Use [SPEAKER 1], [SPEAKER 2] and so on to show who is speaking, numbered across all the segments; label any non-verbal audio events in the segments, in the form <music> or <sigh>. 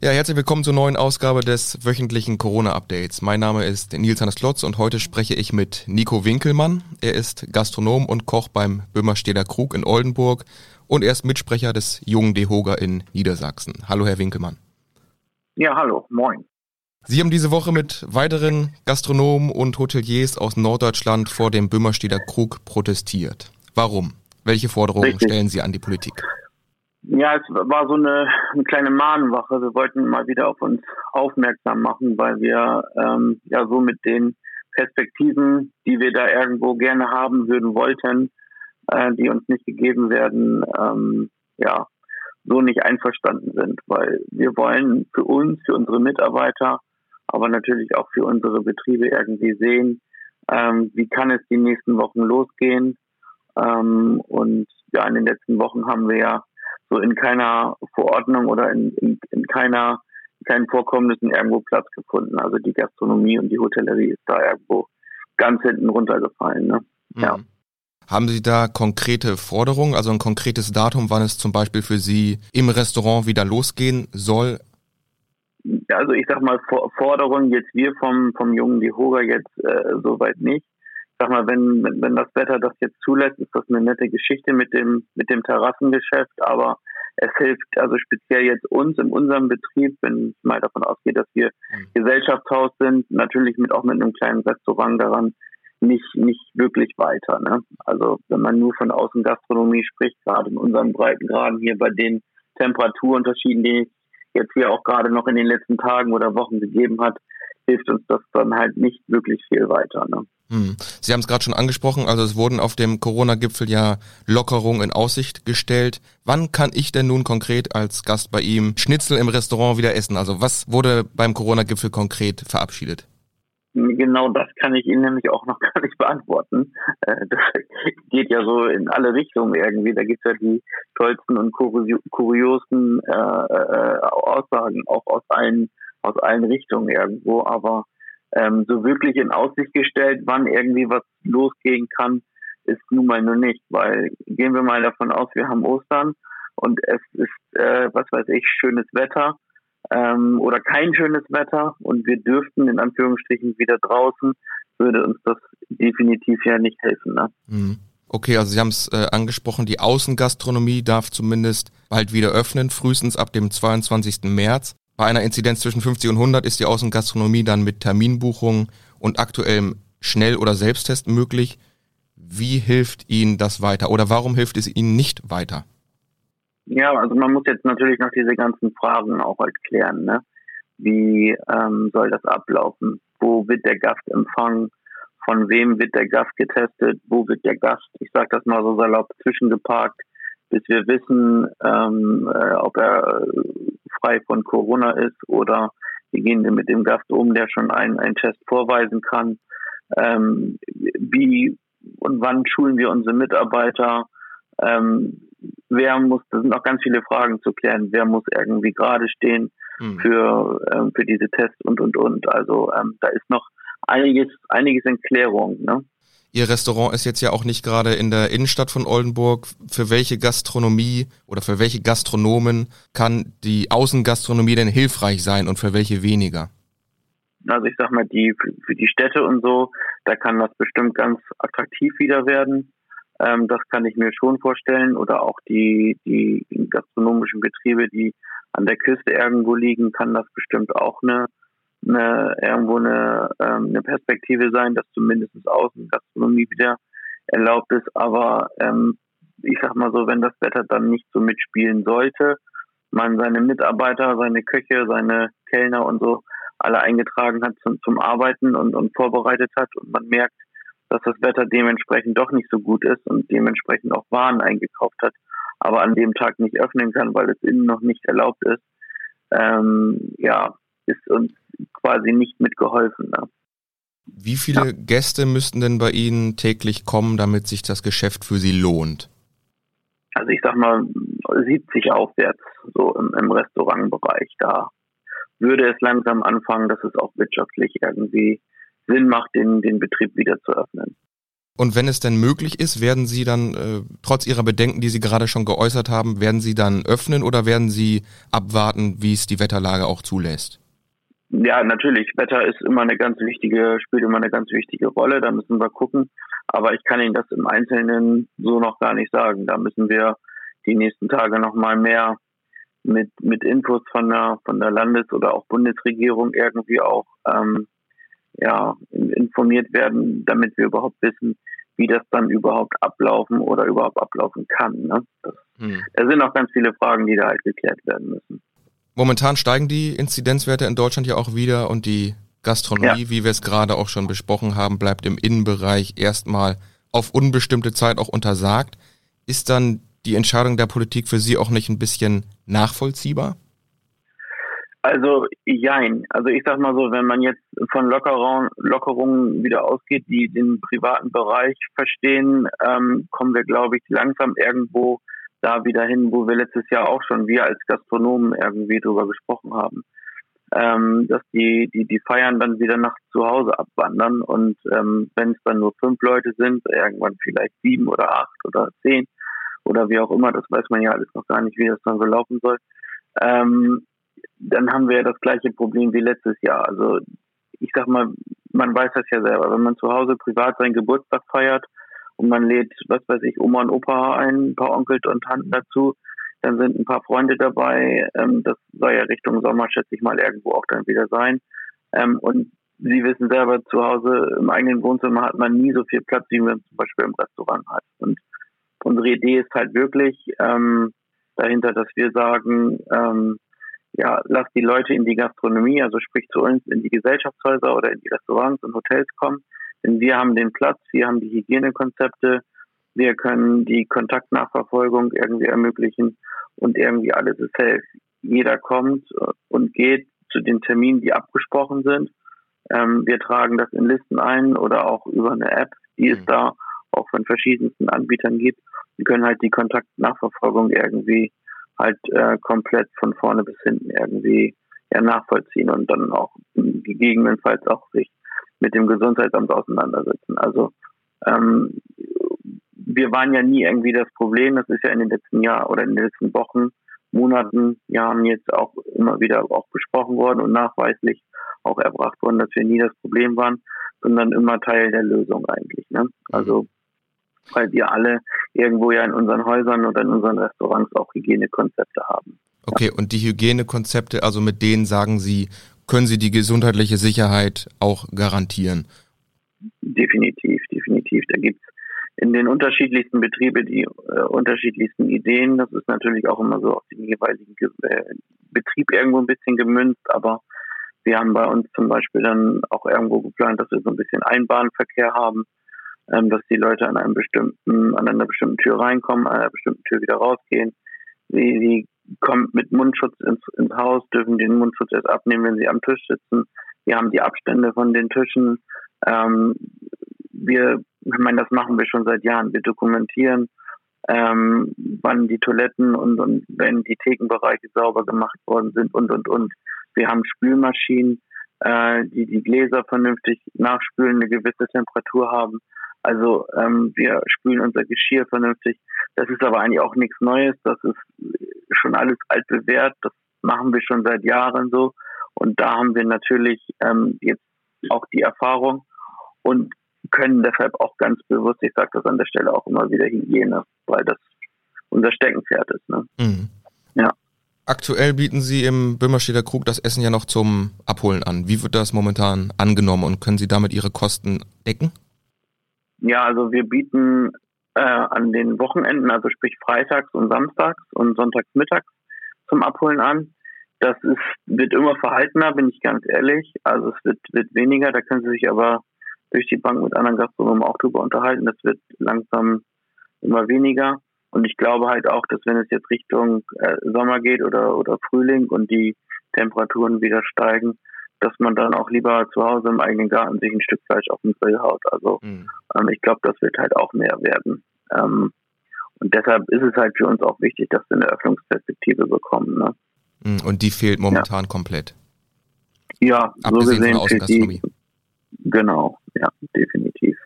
[SPEAKER 1] Ja, herzlich willkommen zur neuen Ausgabe des wöchentlichen Corona-Updates. Mein Name ist Nils Hannes Klotz und heute spreche ich mit Nico Winkelmann. Er ist Gastronom und Koch beim Böhmersteder Krug in Oldenburg und er ist Mitsprecher des Jungen Dehoga in Niedersachsen. Hallo, Herr Winkelmann.
[SPEAKER 2] Ja, hallo, moin.
[SPEAKER 1] Sie haben diese Woche mit weiteren Gastronomen und Hoteliers aus Norddeutschland vor dem Böhmersteder Krug protestiert. Warum? Welche Forderungen Richtig. stellen Sie an die Politik?
[SPEAKER 2] Ja, es war so eine, eine, kleine Mahnwache. Wir wollten mal wieder auf uns aufmerksam machen, weil wir ähm, ja so mit den Perspektiven, die wir da irgendwo gerne haben würden wollten, äh, die uns nicht gegeben werden, ähm, ja, so nicht einverstanden sind. Weil wir wollen für uns, für unsere Mitarbeiter, aber natürlich auch für unsere Betriebe irgendwie sehen, ähm, wie kann es die nächsten Wochen losgehen. Ähm, und ja, in den letzten Wochen haben wir ja so in keiner Verordnung oder in, in, in keiner keinen Vorkommnissen irgendwo Platz gefunden. Also die Gastronomie und die Hotellerie ist da irgendwo ganz hinten runtergefallen. Ne?
[SPEAKER 1] Mhm. Ja. Haben Sie da konkrete Forderungen, also ein konkretes Datum, wann es zum Beispiel für Sie im Restaurant wieder losgehen soll?
[SPEAKER 2] Also ich sag mal Forderungen jetzt wir vom vom jungen Dehoga jetzt äh, soweit nicht sag mal, wenn, wenn, wenn das Wetter das jetzt zulässt, ist das eine nette Geschichte mit dem, mit dem Terrassengeschäft, aber es hilft also speziell jetzt uns in unserem Betrieb, wenn ich mal davon ausgehe, dass wir mhm. Gesellschaftshaus sind, natürlich mit auch mit einem kleinen Restaurant daran nicht nicht wirklich weiter. Ne? Also wenn man nur von Außengastronomie spricht, gerade in unseren Breitengraden hier bei den Temperaturunterschieden, die es jetzt hier auch gerade noch in den letzten Tagen oder Wochen gegeben hat, hilft uns das dann halt nicht wirklich viel weiter. Ne?
[SPEAKER 1] Hm. Sie haben es gerade schon angesprochen, also es wurden auf dem Corona-Gipfel ja Lockerungen in Aussicht gestellt. Wann kann ich denn nun konkret als Gast bei ihm Schnitzel im Restaurant wieder essen? Also was wurde beim Corona-Gipfel konkret verabschiedet?
[SPEAKER 2] Genau das kann ich Ihnen nämlich auch noch <laughs> gar nicht beantworten. Äh, das geht ja so in alle Richtungen irgendwie. Da gibt es ja die tollsten und kuriosen äh, äh, Aussagen auch aus allen, aus allen Richtungen irgendwo. Aber ähm, so wirklich in Aussicht gestellt, wann irgendwie was losgehen kann, ist nun mal nur nicht, weil gehen wir mal davon aus, wir haben Ostern und es ist, äh, was weiß ich, schönes Wetter ähm, oder kein schönes Wetter und wir dürften in Anführungsstrichen wieder draußen, würde uns das definitiv ja nicht helfen. Ne?
[SPEAKER 1] Mhm. Okay, also Sie haben es äh, angesprochen, die Außengastronomie darf zumindest bald wieder öffnen, frühestens ab dem 22. März. Bei einer Inzidenz zwischen 50 und 100 ist die Außengastronomie dann mit Terminbuchung und aktuellem Schnell- oder Selbsttest möglich. Wie hilft Ihnen das weiter oder warum hilft es Ihnen nicht weiter?
[SPEAKER 2] Ja, also man muss jetzt natürlich noch diese ganzen Fragen auch halt klären. Ne? Wie ähm, soll das ablaufen? Wo wird der Gast empfangen? Von wem wird der Gast getestet? Wo wird der Gast, ich sage das mal so salopp, zwischengeparkt, bis wir wissen, ähm, äh, ob er frei von Corona ist oder wie gehen wir mit dem Gast um, der schon einen, einen Test vorweisen kann. Ähm, wie und wann schulen wir unsere Mitarbeiter? Ähm, wer muss, das sind noch ganz viele Fragen zu klären, wer muss irgendwie gerade stehen hm. für, ähm, für diese Tests und und und. Also ähm, da ist noch einiges, einiges in Klärung. Ne?
[SPEAKER 1] Ihr Restaurant ist jetzt ja auch nicht gerade in der Innenstadt von Oldenburg. Für welche Gastronomie oder für welche Gastronomen kann die Außengastronomie denn hilfreich sein und für welche weniger?
[SPEAKER 2] Also ich sag mal, die für die Städte und so, da kann das bestimmt ganz attraktiv wieder werden. Ähm, das kann ich mir schon vorstellen. Oder auch die, die gastronomischen Betriebe, die an der Küste irgendwo liegen, kann das bestimmt auch eine eine, irgendwo eine, ähm, eine Perspektive sein, dass zumindest Außengastronomie wieder erlaubt ist. Aber ähm, ich sag mal so, wenn das Wetter dann nicht so mitspielen sollte, man seine Mitarbeiter, seine Köche, seine Kellner und so alle eingetragen hat zum, zum Arbeiten und, und vorbereitet hat und man merkt, dass das Wetter dementsprechend doch nicht so gut ist und dementsprechend auch Waren eingekauft hat, aber an dem Tag nicht öffnen kann, weil es innen noch nicht erlaubt ist, ähm, ja, ist uns quasi nicht mitgeholfen. Ne?
[SPEAKER 1] Wie viele ja. Gäste müssten denn bei Ihnen täglich kommen, damit sich das Geschäft für Sie lohnt?
[SPEAKER 2] Also ich sag mal 70 aufwärts, so im, im Restaurantbereich. Da würde es langsam anfangen, dass es auch wirtschaftlich irgendwie Sinn macht, den, den Betrieb wieder zu öffnen.
[SPEAKER 1] Und wenn es denn möglich ist, werden Sie dann, äh, trotz Ihrer Bedenken, die Sie gerade schon geäußert haben, werden Sie dann öffnen oder werden Sie abwarten, wie es die Wetterlage auch zulässt?
[SPEAKER 2] Ja, natürlich. Wetter ist immer eine ganz wichtige, spielt immer eine ganz wichtige Rolle. Da müssen wir gucken. Aber ich kann Ihnen das im Einzelnen so noch gar nicht sagen. Da müssen wir die nächsten Tage noch mal mehr mit, mit Infos von der, von der Landes- oder auch Bundesregierung irgendwie auch ähm, ja, informiert werden, damit wir überhaupt wissen, wie das dann überhaupt ablaufen oder überhaupt ablaufen kann. Ne? Das, hm. Da sind auch ganz viele Fragen, die da halt geklärt werden müssen.
[SPEAKER 1] Momentan steigen die Inzidenzwerte in Deutschland ja auch wieder und die Gastronomie, ja. wie wir es gerade auch schon besprochen haben, bleibt im Innenbereich erstmal auf unbestimmte Zeit auch untersagt. Ist dann die Entscheidung der Politik für Sie auch nicht ein bisschen nachvollziehbar?
[SPEAKER 2] Also jein. Also ich sag mal so, wenn man jetzt von Lockerung, Lockerungen wieder ausgeht, die den privaten Bereich verstehen, ähm, kommen wir, glaube ich, langsam irgendwo da wieder hin, wo wir letztes Jahr auch schon wir als Gastronomen irgendwie drüber gesprochen haben. Ähm, dass die, die, die Feiern dann wieder nach zu Hause abwandern und ähm, wenn es dann nur fünf Leute sind, irgendwann vielleicht sieben oder acht oder zehn oder wie auch immer, das weiß man ja alles noch gar nicht, wie das dann so laufen soll, ähm, dann haben wir das gleiche Problem wie letztes Jahr. Also ich sag mal, man weiß das ja selber, wenn man zu Hause privat seinen Geburtstag feiert und man lädt, was weiß ich, Oma und Opa ein, ein paar Onkel und Tanten dazu, dann sind ein paar Freunde dabei. Ähm, das soll ja Richtung Sommer, schätze ich mal, irgendwo auch dann wieder sein. Ähm, und Sie wissen selber, zu Hause im eigenen Wohnzimmer hat man nie so viel Platz, wie man zum Beispiel im Restaurant hat. Und unsere Idee ist halt wirklich ähm, dahinter, dass wir sagen, ähm, ja, lass die Leute in die Gastronomie, also sprich zu uns in die Gesellschaftshäuser oder in die Restaurants und Hotels kommen. Denn wir haben den Platz, wir haben die Hygienekonzepte, wir können die Kontaktnachverfolgung irgendwie ermöglichen und irgendwie alles ist safe. Jeder kommt und geht zu den Terminen, die abgesprochen sind. Ähm, wir tragen das in Listen ein oder auch über eine App, die es mhm. da auch von verschiedensten Anbietern gibt. Wir können halt die Kontaktnachverfolgung irgendwie halt äh, komplett von vorne bis hinten irgendwie ja, nachvollziehen und dann auch gegebenenfalls auch sich mit dem Gesundheitsamt auseinandersetzen. Also ähm, wir waren ja nie irgendwie das Problem. Das ist ja in den letzten Jahren oder in den letzten Wochen, Monaten, Jahren jetzt auch immer wieder auch besprochen worden und nachweislich auch erbracht worden, dass wir nie das Problem waren, sondern immer Teil der Lösung eigentlich. Ne? Also weil wir alle irgendwo ja in unseren Häusern oder in unseren Restaurants auch Hygienekonzepte haben.
[SPEAKER 1] Okay, und die Hygienekonzepte, also mit denen sagen Sie, können Sie die gesundheitliche Sicherheit auch garantieren?
[SPEAKER 2] Definitiv, definitiv. Da gibt es in den unterschiedlichsten Betrieben die äh, unterschiedlichsten Ideen. Das ist natürlich auch immer so auf den jeweiligen äh, Betrieb irgendwo ein bisschen gemünzt, aber wir haben bei uns zum Beispiel dann auch irgendwo geplant, dass wir so ein bisschen Einbahnverkehr haben ähm, dass die Leute an einem bestimmten, an einer bestimmten Tür reinkommen, an einer bestimmten Tür wieder rausgehen. Sie, kommen mit Mundschutz ins, ins Haus, dürfen den Mundschutz erst abnehmen, wenn sie am Tisch sitzen. Wir haben die Abstände von den Tischen. Ähm, wir, ich meine, das machen wir schon seit Jahren. Wir dokumentieren, ähm, wann die Toiletten und, und wenn die Thekenbereiche sauber gemacht worden sind und und und. Wir haben Spülmaschinen, äh, die die Gläser vernünftig nachspülen, eine gewisse Temperatur haben. Also ähm, wir spülen unser Geschirr vernünftig. Das ist aber eigentlich auch nichts Neues. Das ist schon alles altbewährt. Das machen wir schon seit Jahren so. Und da haben wir natürlich ähm, jetzt auch die Erfahrung und können deshalb auch ganz bewusst, ich sage das an der Stelle auch immer wieder Hygiene, weil das unser Steckenpferd ist. Ne? Mhm.
[SPEAKER 1] Ja. Aktuell bieten Sie im Böhmerstedter Krug das Essen ja noch zum Abholen an. Wie wird das momentan angenommen und können Sie damit Ihre Kosten decken?
[SPEAKER 2] Ja, also wir bieten äh, an den Wochenenden, also sprich freitags und samstags und sonntags mittags zum Abholen an. Das ist, wird immer verhaltener, bin ich ganz ehrlich. Also es wird, wird weniger, da können Sie sich aber durch die Bank mit anderen Gastronomen auch drüber unterhalten. Das wird langsam immer weniger. Und ich glaube halt auch, dass wenn es jetzt Richtung äh, Sommer geht oder, oder Frühling und die Temperaturen wieder steigen, dass man dann auch lieber zu Hause im eigenen Garten sich ein Stück Fleisch auf den Grill haut. Also mhm. ähm, ich glaube, das wird halt auch mehr werden. Ähm, und deshalb ist es halt für uns auch wichtig, dass wir eine Öffnungsperspektive bekommen. Ne?
[SPEAKER 1] Mhm, und die fehlt momentan ja. komplett.
[SPEAKER 2] Ja, Abgesehen so gesehen fehlt die. Genau, ja, definitiv.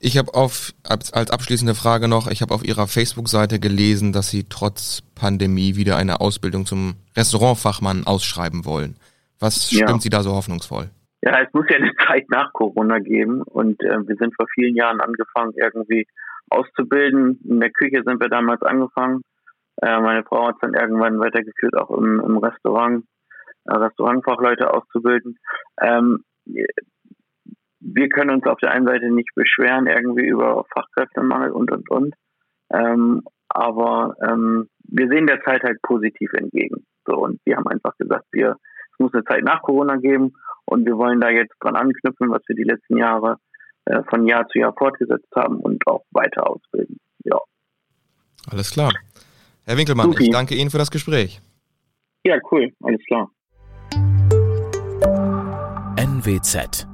[SPEAKER 1] Ich habe auf als abschließende Frage noch, ich habe auf Ihrer Facebook-Seite gelesen, dass Sie trotz Pandemie wieder eine Ausbildung zum Restaurantfachmann ausschreiben wollen. Was stimmt ja. Sie da so hoffnungsvoll?
[SPEAKER 2] Ja, es muss ja eine <laughs> Zeit nach Corona geben und äh, wir sind vor vielen Jahren angefangen, irgendwie auszubilden. In der Küche sind wir damals angefangen. Äh, meine Frau hat es dann irgendwann weitergeführt, auch im, im Restaurant, äh, Restaurantfachleute auszubilden. Ähm, wir können uns auf der einen Seite nicht beschweren, irgendwie über Fachkräftemangel und, und, und. Ähm, aber ähm, wir sehen der Zeit halt positiv entgegen. So, und wir haben einfach gesagt, wir, es muss eine Zeit nach Corona geben und wir wollen da jetzt dran anknüpfen, was wir die letzten Jahre äh, von Jahr zu Jahr fortgesetzt haben und auch weiter ausbilden. Ja.
[SPEAKER 1] Alles klar. Herr Winkelmann, Supi. ich danke Ihnen für das Gespräch.
[SPEAKER 2] Ja, cool. Alles klar.
[SPEAKER 3] NWZ